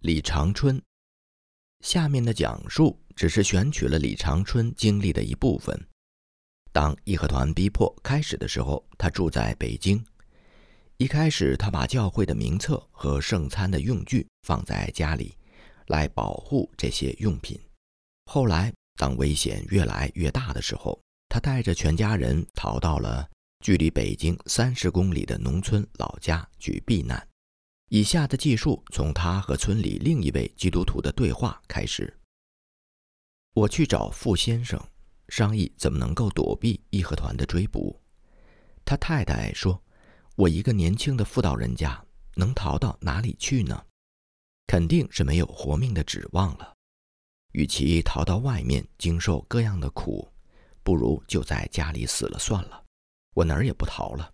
李长春。下面的讲述只是选取了李长春经历的一部分。当义和团逼迫开始的时候，他住在北京。一开始，他把教会的名册和圣餐的用具放在家里，来保护这些用品。后来，当危险越来越大的时候，他带着全家人逃到了距离北京三十公里的农村老家去避难。以下的记述从他和村里另一位基督徒的对话开始。我去找傅先生，商议怎么能够躲避义和团的追捕。他太太说。我一个年轻的妇道人家，能逃到哪里去呢？肯定是没有活命的指望了。与其逃到外面经受各样的苦，不如就在家里死了算了。我哪儿也不逃了。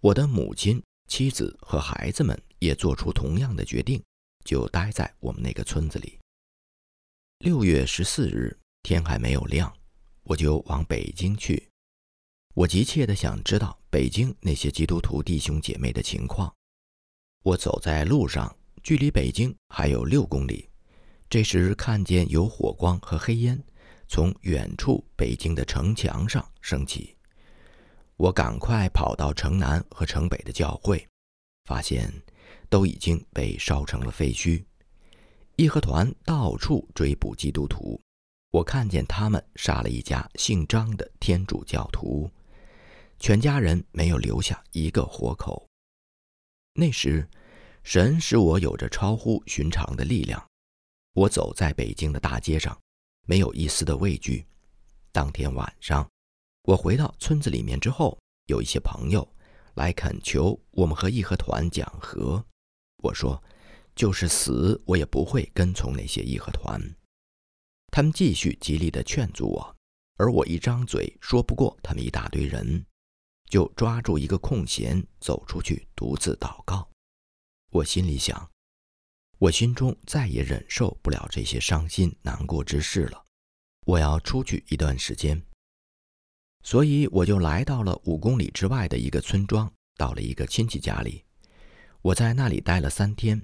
我的母亲、妻子和孩子们也做出同样的决定，就待在我们那个村子里。六月十四日，天还没有亮，我就往北京去。我急切地想知道北京那些基督徒弟兄姐妹的情况。我走在路上，距离北京还有六公里。这时看见有火光和黑烟从远处北京的城墙上升起。我赶快跑到城南和城北的教会，发现都已经被烧成了废墟。义和团到处追捕基督徒，我看见他们杀了一家姓张的天主教徒。全家人没有留下一个活口。那时，神使我有着超乎寻常的力量。我走在北京的大街上，没有一丝的畏惧。当天晚上，我回到村子里面之后，有一些朋友来恳求我们和义和团讲和。我说，就是死，我也不会跟从那些义和团。他们继续极力的劝阻我，而我一张嘴说不过他们一大堆人。就抓住一个空闲走出去，独自祷告。我心里想，我心中再也忍受不了这些伤心难过之事了，我要出去一段时间。所以我就来到了五公里之外的一个村庄，到了一个亲戚家里。我在那里待了三天，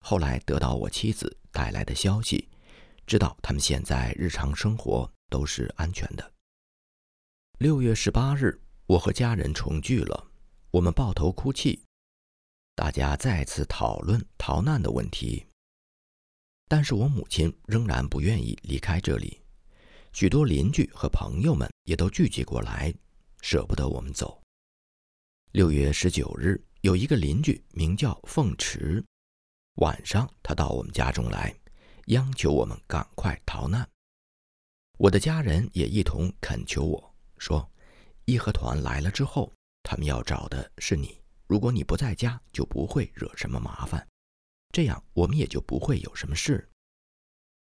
后来得到我妻子带来的消息，知道他们现在日常生活都是安全的。六月十八日。我和家人重聚了，我们抱头哭泣，大家再次讨论逃难的问题。但是我母亲仍然不愿意离开这里，许多邻居和朋友们也都聚集过来，舍不得我们走。六月十九日，有一个邻居名叫凤池，晚上他到我们家中来，央求我们赶快逃难。我的家人也一同恳求我说。义和团来了之后，他们要找的是你。如果你不在家，就不会惹什么麻烦，这样我们也就不会有什么事。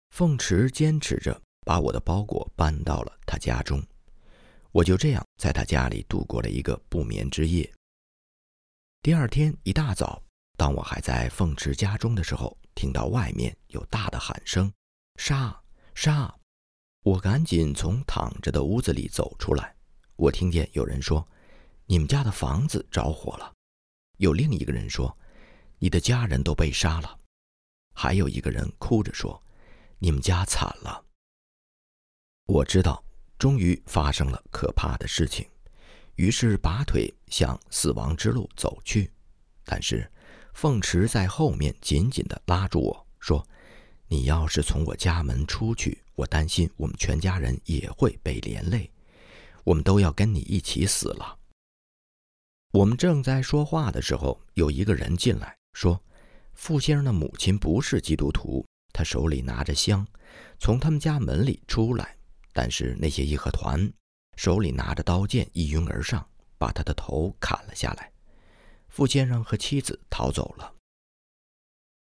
凤池坚持着把我的包裹搬到了他家中，我就这样在他家里度过了一个不眠之夜。第二天一大早，当我还在凤池家中的时候，听到外面有大的喊声：“杀杀！”我赶紧从躺着的屋子里走出来。我听见有人说：“你们家的房子着火了。”有另一个人说：“你的家人都被杀了。”还有一个人哭着说：“你们家惨了。”我知道，终于发生了可怕的事情，于是拔腿向死亡之路走去。但是，凤池在后面紧紧地拉住我说：“你要是从我家门出去，我担心我们全家人也会被连累。”我们都要跟你一起死了。我们正在说话的时候，有一个人进来，说：“傅先生的母亲不是基督徒，他手里拿着香，从他们家门里出来。但是那些义和团手里拿着刀剑，一拥而上，把他的头砍了下来。傅先生和妻子逃走了。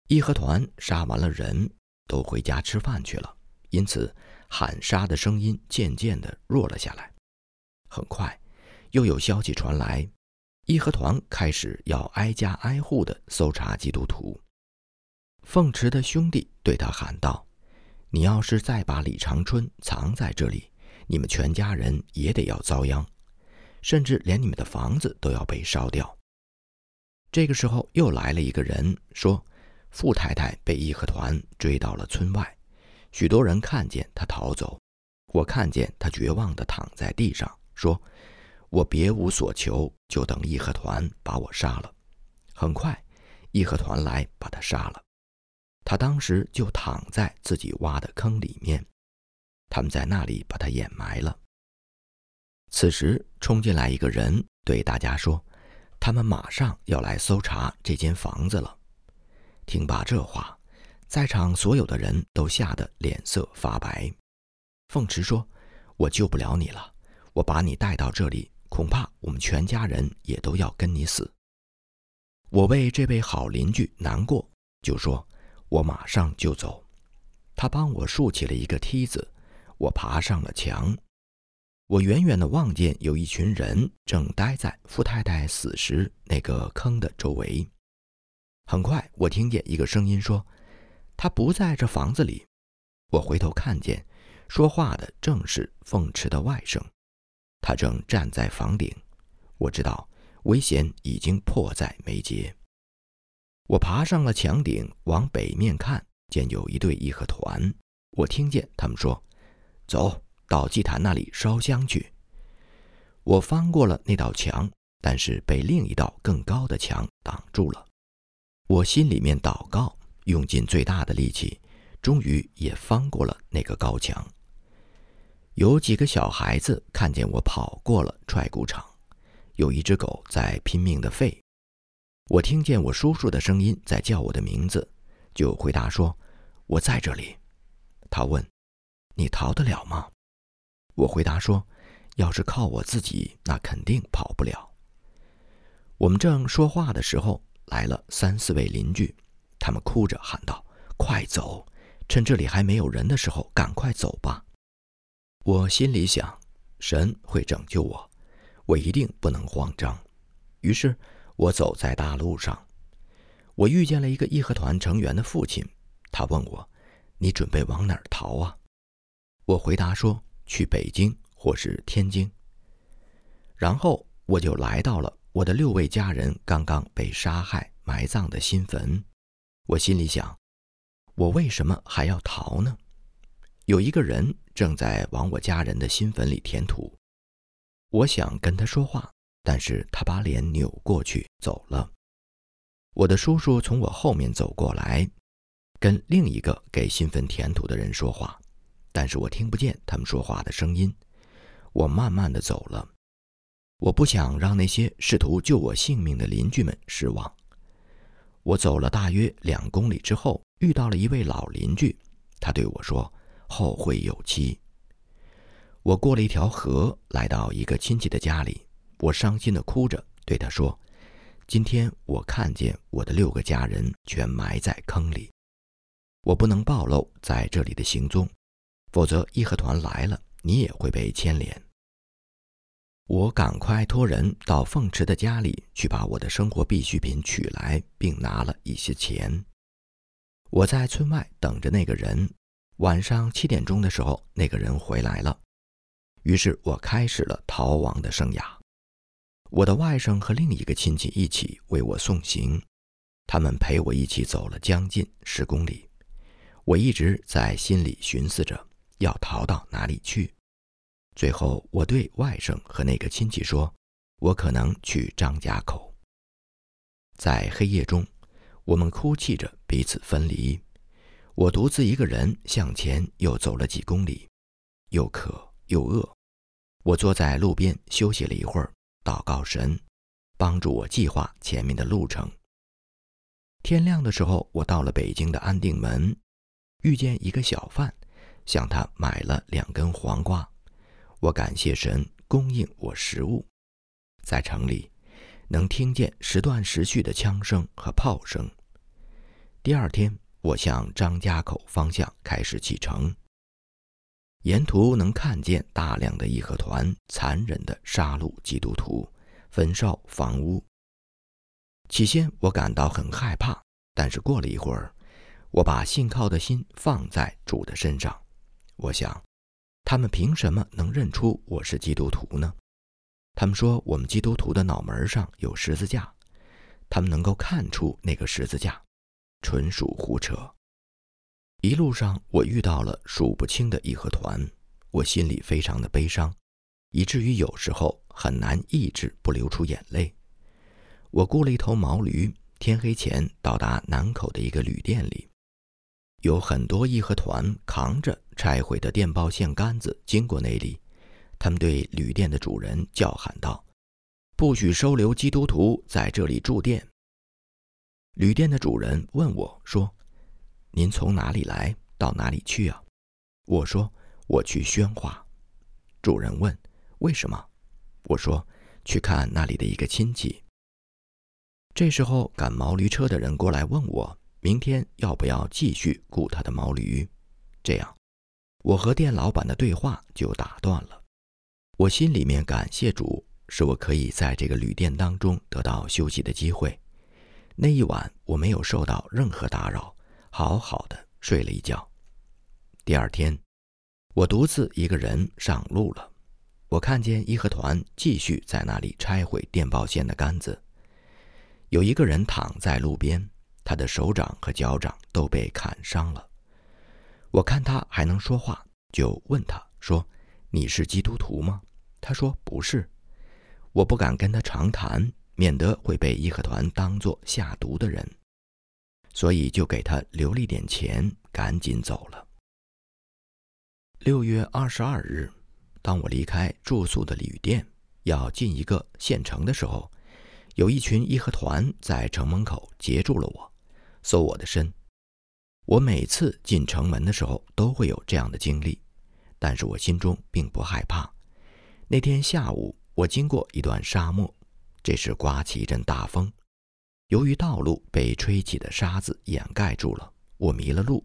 义和团杀完了人，都回家吃饭去了，因此喊杀的声音渐渐地弱了下来。”很快，又有消息传来，义和团开始要挨家挨户的搜查基督徒。凤池的兄弟对他喊道：“你要是再把李长春藏在这里，你们全家人也得要遭殃，甚至连你们的房子都要被烧掉。”这个时候，又来了一个人说：“傅太太被义和团追到了村外，许多人看见她逃走。我看见她绝望地躺在地上，说：“我别无所求，就等义和团把我杀了。”很快，义和团来把他杀了。他当时就躺在自己挖的坑里面，他们在那里把他掩埋了。此时冲进来一个人，对大家说：“他们马上要来搜查这间房子了。”听罢这话，在场所有的人都吓得脸色发白。凤池说：“我救不了你了，我把你带到这里，恐怕我们全家人也都要跟你死。”我为这位好邻居难过，就说：“我马上就走。”他帮我竖起了一个梯子，我爬上了墙。我远远地望见有一群人正待在傅太太死时那个坑的周围。很快，我听见一个声音说：“他不在这房子里。”我回头看见，说话的正是凤池的外甥，他正站在房顶。我知道危险已经迫在眉睫。我爬上了墙顶，往北面看，见有一队义和团。我听见他们说：“走到祭坛那里烧香去。”我翻过了那道墙，但是被另一道更高的墙挡住了。我心里面祷告，用尽最大的力气，终于也翻过了那个高墙。有几个小孩子看见我跑过了踹鼓场，有一只狗在拼命的吠。我听见我叔叔的声音在叫我的名字，就回答说：“我在这里。”他问：“你逃得了吗？”我回答说：“要是靠我自己，那肯定跑不了。”我们正说话的时候。来了三四位邻居，他们哭着喊道：“快走！趁这里还没有人的时候，赶快走吧！”我心里想，神会拯救我，我一定不能慌张。于是，我走在大路上，我遇见了一个义和团成员的父亲，他问我：“你准备往哪儿逃啊？”我回答说：“去北京或是天津。”然后我就来到了。我的六位家人刚刚被杀害、埋葬的新坟，我心里想：我为什么还要逃呢？有一个人正在往我家人的新坟里填土，我想跟他说话，但是他把脸扭过去走了。我的叔叔从我后面走过来，跟另一个给新坟填土的人说话，但是我听不见他们说话的声音。我慢慢的走了。我不想让那些试图救我性命的邻居们失望。我走了大约两公里之后，遇到了一位老邻居，他对我说：“后会有期。”我过了一条河，来到一个亲戚的家里，我伤心的哭着对他说：“今天我看见我的六个家人全埋在坑里，我不能暴露在这里的行踪，否则义和团来了，你也会被牵连。”我赶快托人到凤池的家里去，把我的生活必需品取来，并拿了一些钱。我在村外等着那个人。晚上七点钟的时候，那个人回来了。于是我开始了逃亡的生涯。我的外甥和另一个亲戚一起为我送行，他们陪我一起走了将近十公里。我一直在心里寻思着要逃到哪里去。最后，我对外甥和那个亲戚说：“我可能去张家口。”在黑夜中，我们哭泣着彼此分离。我独自一个人向前又走了几公里，又渴又饿。我坐在路边休息了一会儿，祷告神，帮助我计划前面的路程。天亮的时候，我到了北京的安定门，遇见一个小贩，向他买了两根黄瓜。我感谢神供应我食物，在城里能听见时断时续的枪声和炮声。第二天，我向张家口方向开始启程，沿途能看见大量的义和团残忍的杀戮基督徒，焚烧房屋。起先我感到很害怕，但是过了一会儿，我把信靠的心放在主的身上，我想。他们凭什么能认出我是基督徒呢？他们说我们基督徒的脑门上有十字架，他们能够看出那个十字架。纯属胡扯。一路上，我遇到了数不清的义和团，我心里非常的悲伤，以至于有时候很难抑制不流出眼泪。我雇了一头毛驴，天黑前到达南口的一个旅店里，有很多义和团扛着拆毁的电报线杆子经过那里，他们对旅店的主人叫喊道：“不许收留基督徒在这里住店。”旅店的主人问我说：“您从哪里来？到哪里去啊？”我说：“我去宣化。”主人问：“为什么？”我说：“去看那里的一个亲戚。”这时候赶毛驴车的人过来问我：“明天要不要继续雇他的毛驴？”这样，我和店老板的对话就打断了。我心里面感谢主，使我可以在这个旅店当中得到休息的机会。那一晚我没有受到任何打扰，好好的睡了一觉。第二天，我独自一个人上路了。我看见义和团继续在那里拆毁电报线的杆子。有一个人躺在路边，他的手掌和脚掌都被砍伤了。我看他还能说话，就问他说：“你是基督徒吗？”他说：“不是。”我不敢跟他长谈。免得会被义和团当作下毒的人，所以就给他留了一点钱，赶紧走了。六月二十二日，当我离开住宿的旅店，要进一个县城的时候，有一群义和团在城门口截住了我，搜我的身。我每次进城门的时候都会有这样的经历，但是我心中并不害怕。那天下午，我经过一段沙漠。这时刮起一阵大风，由于道路被吹起的沙子掩盖住了，我迷了路。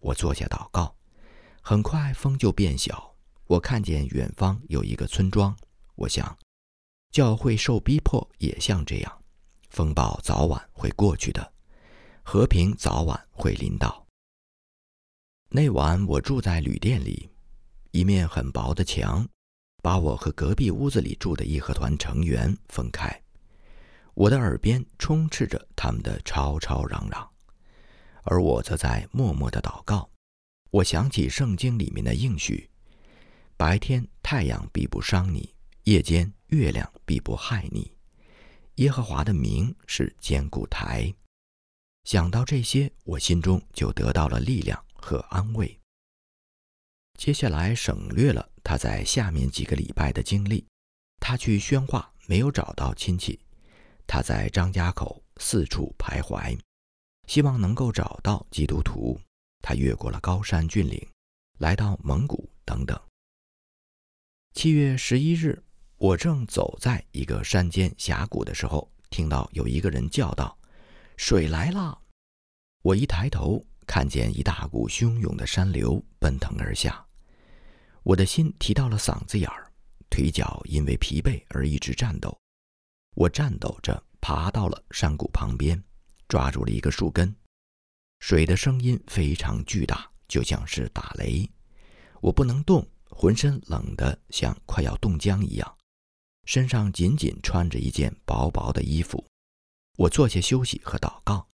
我坐下祷告，很快风就变小。我看见远方有一个村庄，我想，教会受逼迫也像这样，风暴早晚会过去的，和平早晚会临到。那晚我住在旅店里，一面很薄的墙。把我和隔壁屋子里住的义和团成员分开，我的耳边充斥着他们的吵吵嚷嚷，而我则在默默的祷告。我想起圣经里面的应许：白天太阳必不伤你，夜间月亮必不害你。耶和华的名是坚固台。想到这些，我心中就得到了力量和安慰。接下来省略了他在下面几个礼拜的经历。他去宣化没有找到亲戚，他在张家口四处徘徊，希望能够找到基督徒。他越过了高山峻岭，来到蒙古等等。七月十一日，我正走在一个山间峡谷的时候，听到有一个人叫道：“水来了！”我一抬头，看见一大股汹涌的山流奔腾而下。我的心提到了嗓子眼儿，腿脚因为疲惫而一直颤抖。我颤抖着爬到了山谷旁边，抓住了一个树根。水的声音非常巨大，就像是打雷。我不能动，浑身冷得像快要冻僵一样，身上仅仅穿着一件薄薄的衣服。我坐下休息和祷告。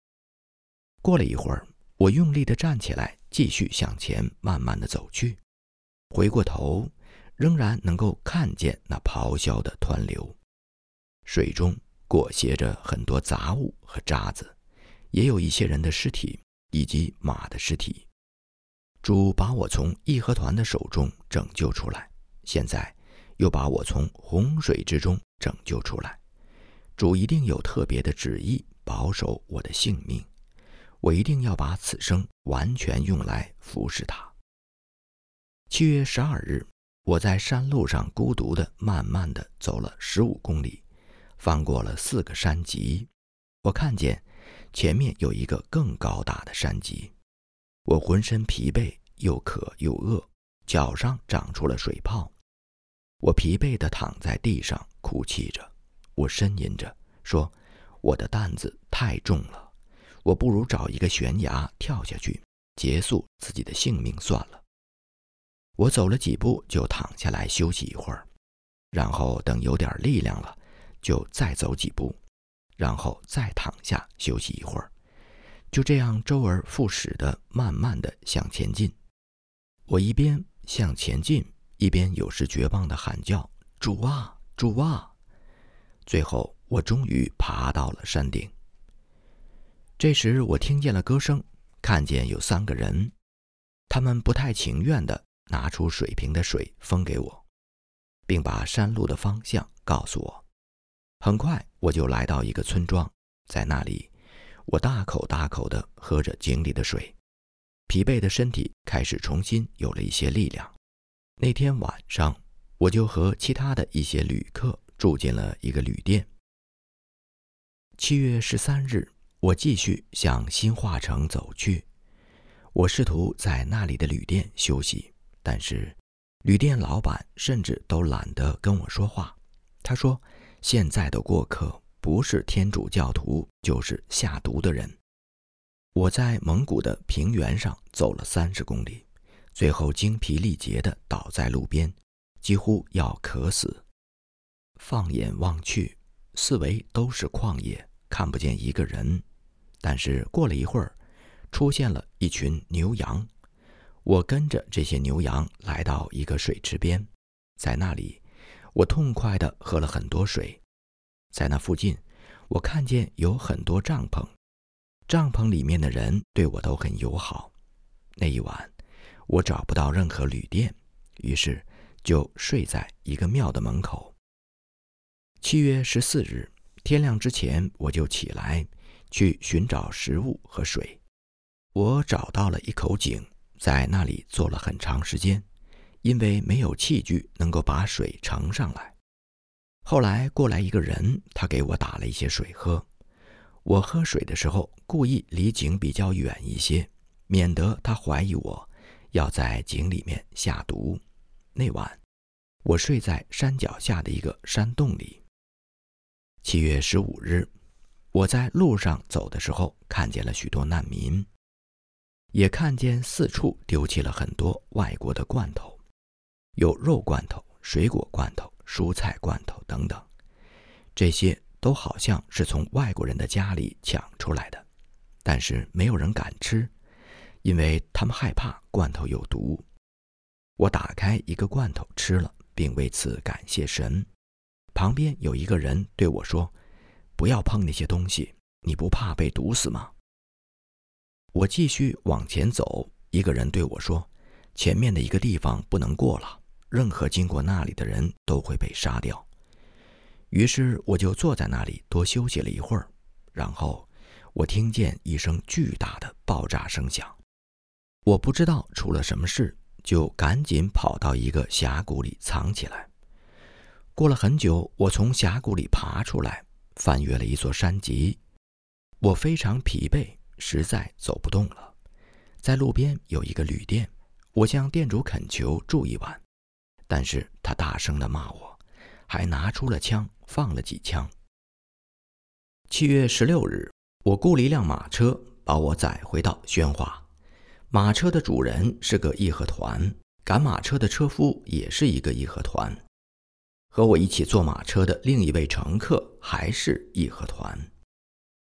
过了一会儿，我用力地站起来，继续向前慢慢地走去。回过头，仍然能够看见那咆哮的湍流，水中裹挟着很多杂物和渣子，也有一些人的尸体以及马的尸体。主把我从义和团的手中拯救出来，现在又把我从洪水之中拯救出来。主一定有特别的旨意保守我的性命，我一定要把此生完全用来服侍他。七月十二日，我在山路上孤独的、慢慢的走了十五公里，翻过了四个山脊。我看见前面有一个更高大的山脊。我浑身疲惫，又渴又饿，脚上长出了水泡。我疲惫的躺在地上哭泣着，我呻吟着说：“我的担子太重了，我不如找一个悬崖跳下去，结束自己的性命算了。”我走了几步，就躺下来休息一会儿，然后等有点力量了，就再走几步，然后再躺下休息一会儿。就这样周而复始的慢慢的向前进。我一边向前进，一边有时绝望的喊叫：“主啊，主啊！”最后，我终于爬到了山顶。这时，我听见了歌声，看见有三个人，他们不太情愿地拿出水瓶的水分给我，并把山路的方向告诉我。很快，我就来到一个村庄，在那里，我大口大口地喝着井里的水，疲惫的身体开始重新有了一些力量。那天晚上，我就和其他的一些旅客。住进了一个旅店。七月十三日，我继续向新化城走去。我试图在那里的旅店休息，但是旅店老板甚至都懒得跟我说话。他说：“现在的过客不是天主教徒，就是下毒的人。”我在蒙古的平原上走了三十公里，最后精疲力竭地倒在路边，几乎要渴死。放眼望去，四围都是旷野，看不见一个人。但是过了一会儿，出现了一群牛羊。我跟着这些牛羊来到一个水池边，在那里，我痛快地喝了很多水。在那附近，我看见有很多帐篷，帐篷里面的人对我都很友好。那一晚，我找不到任何旅店，于是就睡在一个庙的门口。七月十四日，天亮之前我就起来，去寻找食物和水。我找到了一口井，在那里坐了很长时间，因为没有器具能够把水盛上来。后来过来一个人，他给我打了一些水喝。我喝水的时候，故意离井比较远一些，免得他怀疑我要在井里面下毒。那晚，我睡在山脚下的一个山洞里。七月十五日，我在路上走的时候，看见了许多难民，也看见四处丢弃了很多外国的罐头，有肉罐头、水果罐头、蔬菜罐头等等，这些都好像是从外国人的家里抢出来的，但是没有人敢吃，因为他们害怕罐头有毒。我打开一个罐头吃了，并为此感谢神。旁边有一个人对我说：“不要碰那些东西，你不怕被毒死吗？”我继续往前走，一个人对我说：“前面的一个地方不能过了，任何经过那里的人都会被杀掉。”于是我就坐在那里多休息了一会儿，然后我听见一声巨大的爆炸声响，我不知道出了什么事，就赶紧跑到一个峡谷里藏起来。过了很久，我从峡谷里爬出来，翻越了一座山脊。我非常疲惫，实在走不动了。在路边有一个旅店，我向店主恳求住一晚，但是他大声地骂我，还拿出了枪放了几枪。七月十六日，我雇了一辆马车把我载回到宣化。马车的主人是个义和团，赶马车的车夫也是一个义和团。和我一起坐马车的另一位乘客还是义和团，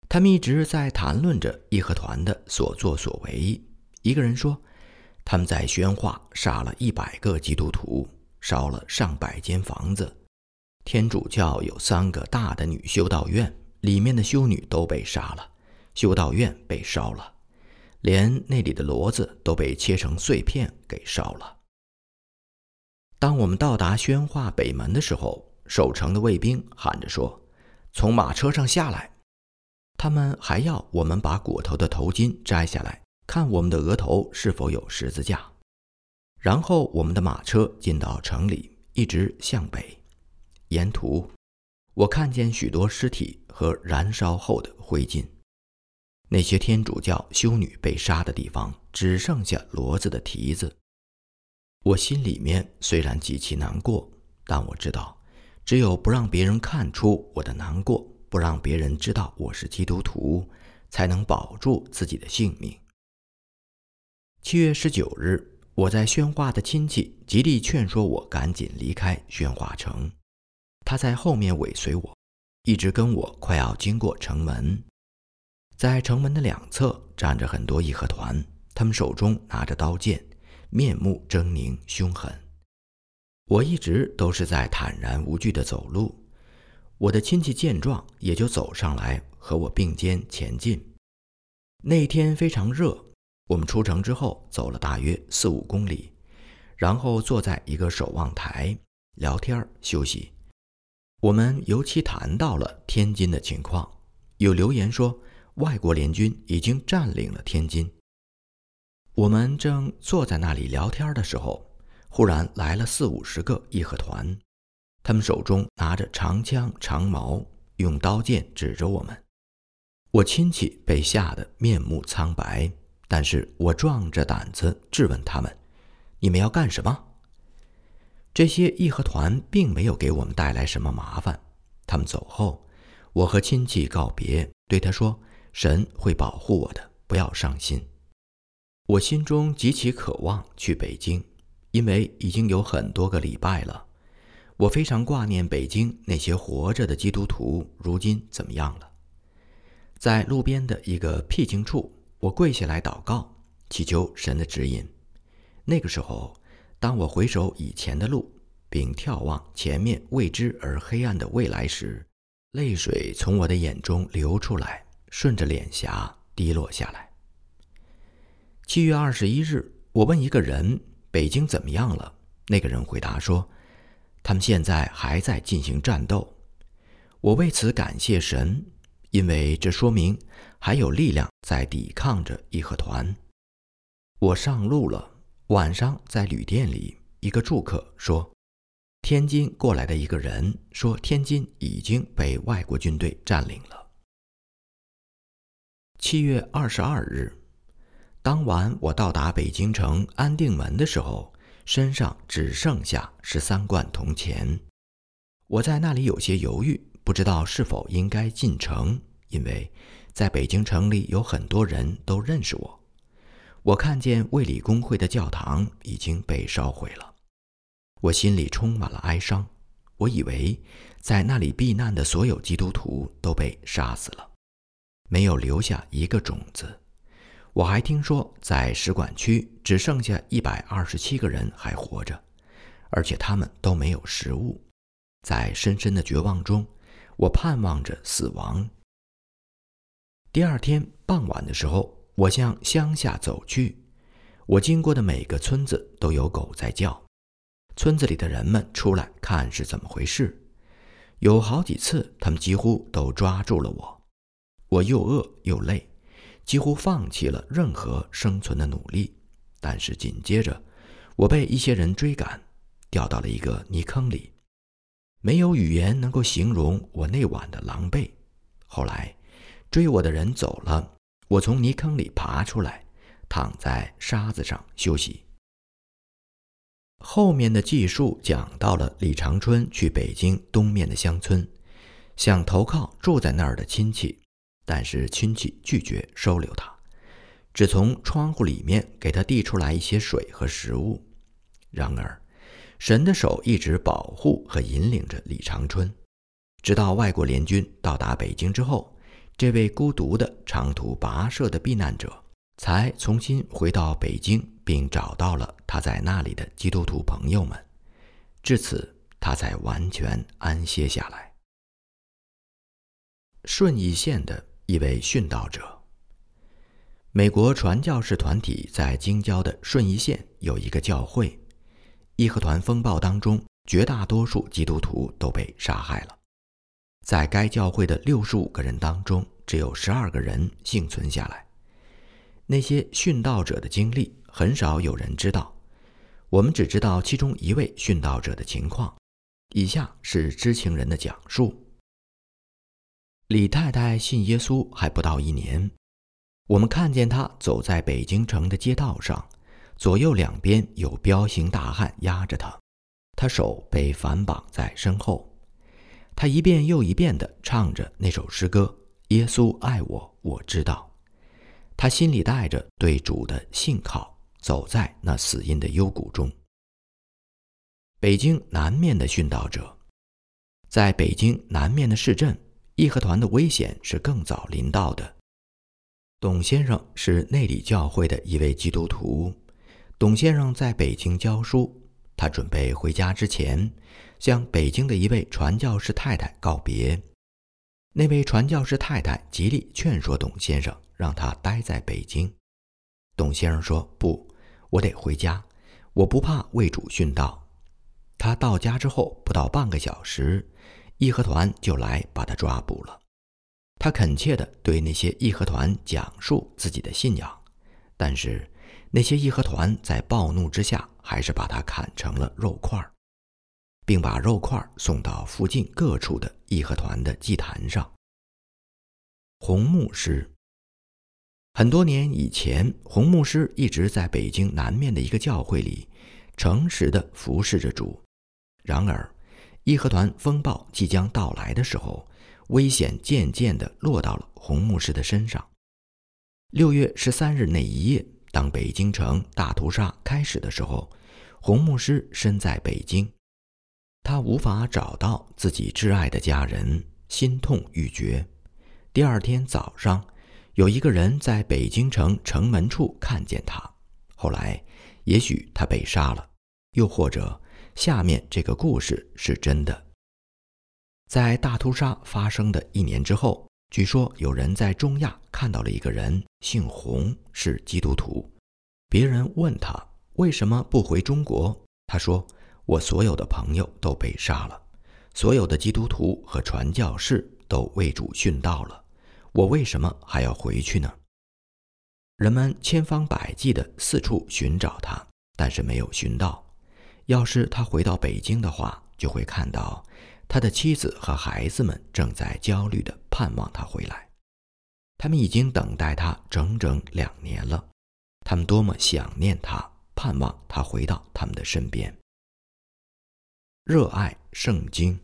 他们一直在谈论着义和团的所作所为。一个人说，他们在宣化杀了一百个基督徒，烧了上百间房子。天主教有三个大的女修道院，里面的修女都被杀了，修道院被烧了，连那里的骡子都被切成碎片给烧了。当我们到达宣化北门的时候，守城的卫兵喊着说：“从马车上下来！”他们还要我们把裹头的头巾摘下来，看我们的额头是否有十字架。然后我们的马车进到城里，一直向北。沿途，我看见许多尸体和燃烧后的灰烬。那些天主教修女被杀的地方，只剩下骡子的蹄子。我心里面虽然极其难过，但我知道，只有不让别人看出我的难过，不让别人知道我是基督徒，才能保住自己的性命。七月十九日，我在宣化的亲戚极力劝说我赶紧离开宣化城，他在后面尾随我，一直跟我快要经过城门。在城门的两侧站着很多义和团，他们手中拿着刀剑，面目狰狞凶狠。我一直都是在坦然无惧地走路，我的亲戚见状也就走上来和我并肩前进。那天非常热，我们出城之后走了大约四五公里，然后坐在一个守望台聊天休息。我们尤其谈到了天津的情况，有留言说外国联军已经占领了天津。我们正坐在那里聊天的时候。忽然来了四五十个义和团，他们手中拿着长枪长矛，用刀剑指着我们。我亲戚被吓得面目苍白，但是我壮着胆子质问他们：“你们要干什么？”这些义和团并没有给我们带来什么麻烦。他们走后，我和亲戚告别，对他说：“神会保护我的，不要伤心。”我心中极其渴望去北京。因为已经有很多个礼拜了，我非常挂念北京那些活着的基督徒，如今怎么样了？在路边的一个僻静处，我跪下来祷告，祈求神的指引。那个时候，当我回首以前的路，并眺望前面未知而黑暗的未来时，泪水从我的眼中流出来，顺着脸颊滴落下来。七月二十一日，我问一个人。北京怎么样了？那个人回答说：“他们现在还在进行战斗。”我为此感谢神，因为这说明还有力量在抵抗着义和团。我上路了。晚上在旅店里，一个住客说：“天津过来的一个人说，天津已经被外国军队占领了。”七月二十二日。当晚我到达北京城安定门的时候，身上只剩下十三贯铜钱。我在那里有些犹豫，不知道是否应该进城，因为在北京城里有很多人都认识我。我看见卫理公会的教堂已经被烧毁了，我心里充满了哀伤。我以为在那里避难的所有基督徒都被杀死了，没有留下一个种子。我还听说，在使馆区只剩下一百二十七个人还活着，而且他们都没有食物。在深深的绝望中，我盼望着死亡。第二天傍晚的时候，我向乡下走去。我经过的每个村子都有狗在叫，村子里的人们出来看是怎么回事。有好几次，他们几乎都抓住了我。我又饿又累。几乎放弃了任何生存的努力，但是紧接着，我被一些人追赶，掉到了一个泥坑里，没有语言能够形容我那晚的狼狈。后来，追我的人走了，我从泥坑里爬出来，躺在沙子上休息。后面的记述讲到了李长春去北京东面的乡村，想投靠住在那儿的亲戚。但是亲戚拒绝收留他，只从窗户里面给他递出来一些水和食物。然而，神的手一直保护和引领着李长春，直到外国联军到达北京之后，这位孤独的长途跋涉的避难者才重新回到北京，并找到了他在那里的基督徒朋友们。至此，他才完全安歇下来。顺义县的。一位殉道者。美国传教士团体在京郊的顺义县有一个教会，义和团风暴当中，绝大多数基督徒都被杀害了。在该教会的六十五个人当中，只有十二个人幸存下来。那些殉道者的经历很少有人知道，我们只知道其中一位殉道者的情况。以下是知情人的讲述。李太太信耶稣还不到一年，我们看见她走在北京城的街道上，左右两边有彪形大汉压着她，她手被反绑在身后，她一遍又一遍地唱着那首诗歌：“耶稣爱我，我知道。”她心里带着对主的信靠，走在那死荫的幽谷中。北京南面的殉道者，在北京南面的市镇。义和团的危险是更早临到的。董先生是内里教会的一位基督徒。董先生在北京教书，他准备回家之前，向北京的一位传教士太太告别。那位传教士太太极力劝说董先生，让他待在北京。董先生说：“不，我得回家，我不怕为主殉道。”他到家之后不到半个小时，义和团就来把他抓捕了。他恳切地对那些义和团讲述自己的信仰，但是那些义和团在暴怒之下，还是把他砍成了肉块，并把肉块送到附近各处的义和团的祭坛上。红牧师，很多年以前，红牧师一直在北京南面的一个教会里，诚实地服侍着主。然而，义和团风暴即将到来的时候。危险渐渐地落到了红牧师的身上。六月十三日那一夜，当北京城大屠杀开始的时候，红牧师身在北京，他无法找到自己挚爱的家人，心痛欲绝。第二天早上，有一个人在北京城城门处看见他。后来，也许他被杀了，又或者下面这个故事是真的。在大屠杀发生的一年之后，据说有人在中亚看到了一个人，姓洪，是基督徒。别人问他为什么不回中国，他说：“我所有的朋友都被杀了，所有的基督徒和传教士都为主殉道了，我为什么还要回去呢？”人们千方百计地四处寻找他，但是没有寻到。要是他回到北京的话，就会看到。他的妻子和孩子们正在焦虑地盼望他回来，他们已经等待他整整两年了。他们多么想念他，盼望他回到他们的身边。热爱圣经。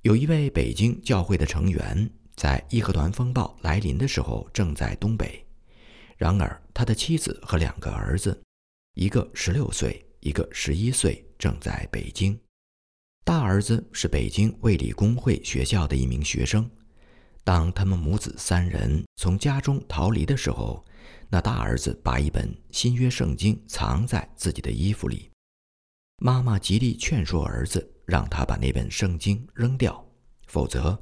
有一位北京教会的成员，在义和团风暴来临的时候正在东北，然而他的妻子和两个儿子，一个十六岁，一个十一岁，正在北京。大儿子是北京卫理公会学校的一名学生。当他们母子三人从家中逃离的时候，那大儿子把一本新约圣经藏在自己的衣服里。妈妈极力劝说儿子，让他把那本圣经扔掉，否则，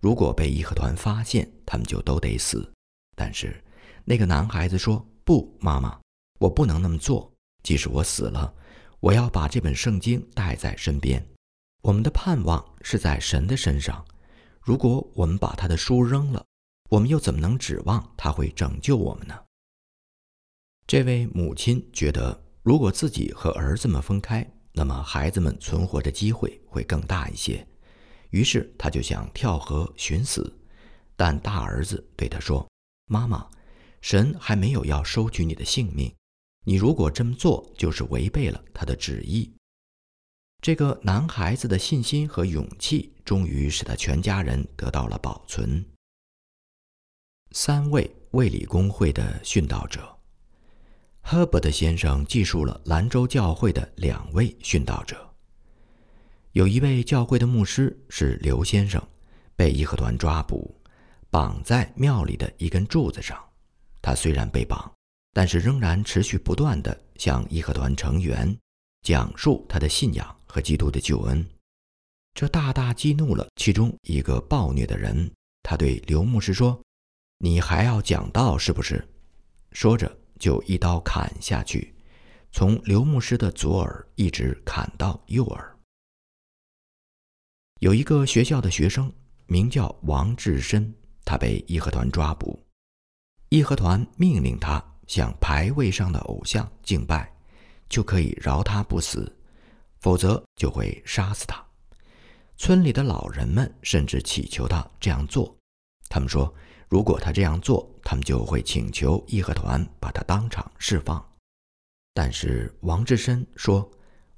如果被义和团发现，他们就都得死。但是，那个男孩子说：“不，妈妈，我不能那么做。即使我死了，我要把这本圣经带在身边。”我们的盼望是在神的身上。如果我们把他的书扔了，我们又怎么能指望他会拯救我们呢？这位母亲觉得，如果自己和儿子们分开，那么孩子们存活的机会会更大一些。于是，他就想跳河寻死。但大儿子对他说：“妈妈，神还没有要收取你的性命。你如果这么做，就是违背了他的旨意。”这个男孩子的信心和勇气，终于使他全家人得到了保存。三位卫理公会的殉道者，Herbert 先生记述了兰州教会的两位殉道者。有一位教会的牧师是刘先生，被义和团抓捕，绑在庙里的一根柱子上。他虽然被绑，但是仍然持续不断地向义和团成员讲述他的信仰。和基督的救恩，这大大激怒了其中一个暴虐的人。他对刘牧师说：“你还要讲道是不是？”说着就一刀砍下去，从刘牧师的左耳一直砍到右耳。有一个学校的学生名叫王志深，他被义和团抓捕，义和团命令他向牌位上的偶像敬拜，就可以饶他不死。否则就会杀死他。村里的老人们甚至祈求他这样做。他们说，如果他这样做，他们就会请求义和团把他当场释放。但是王志深说：“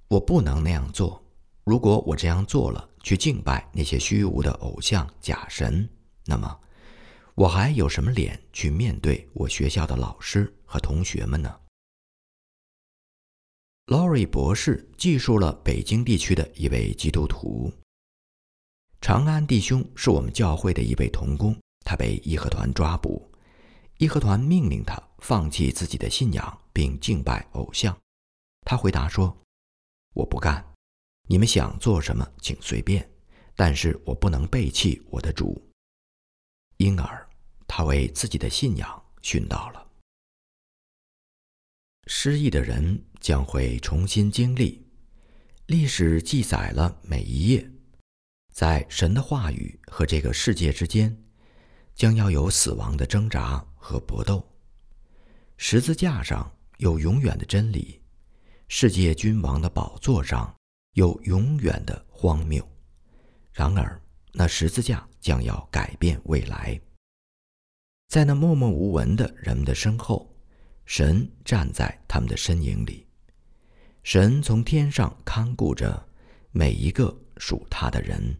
我不能那样做。如果我这样做了，去敬拜那些虚无的偶像、假神，那么我还有什么脸去面对我学校的老师和同学们呢？” Lori 博士记述了北京地区的一位基督徒长安弟兄，是我们教会的一位童工。他被义和团抓捕，义和团命令他放弃自己的信仰，并敬拜偶像。他回答说：“我不干。你们想做什么，请随便。但是我不能背弃我的主。”因而，他为自己的信仰殉道了。失意的人将会重新经历，历史记载了每一页，在神的话语和这个世界之间，将要有死亡的挣扎和搏斗。十字架上有永远的真理，世界君王的宝座上有永远的荒谬。然而，那十字架将要改变未来。在那默默无闻的人们的身后。神站在他们的身影里，神从天上看顾着每一个属他的人。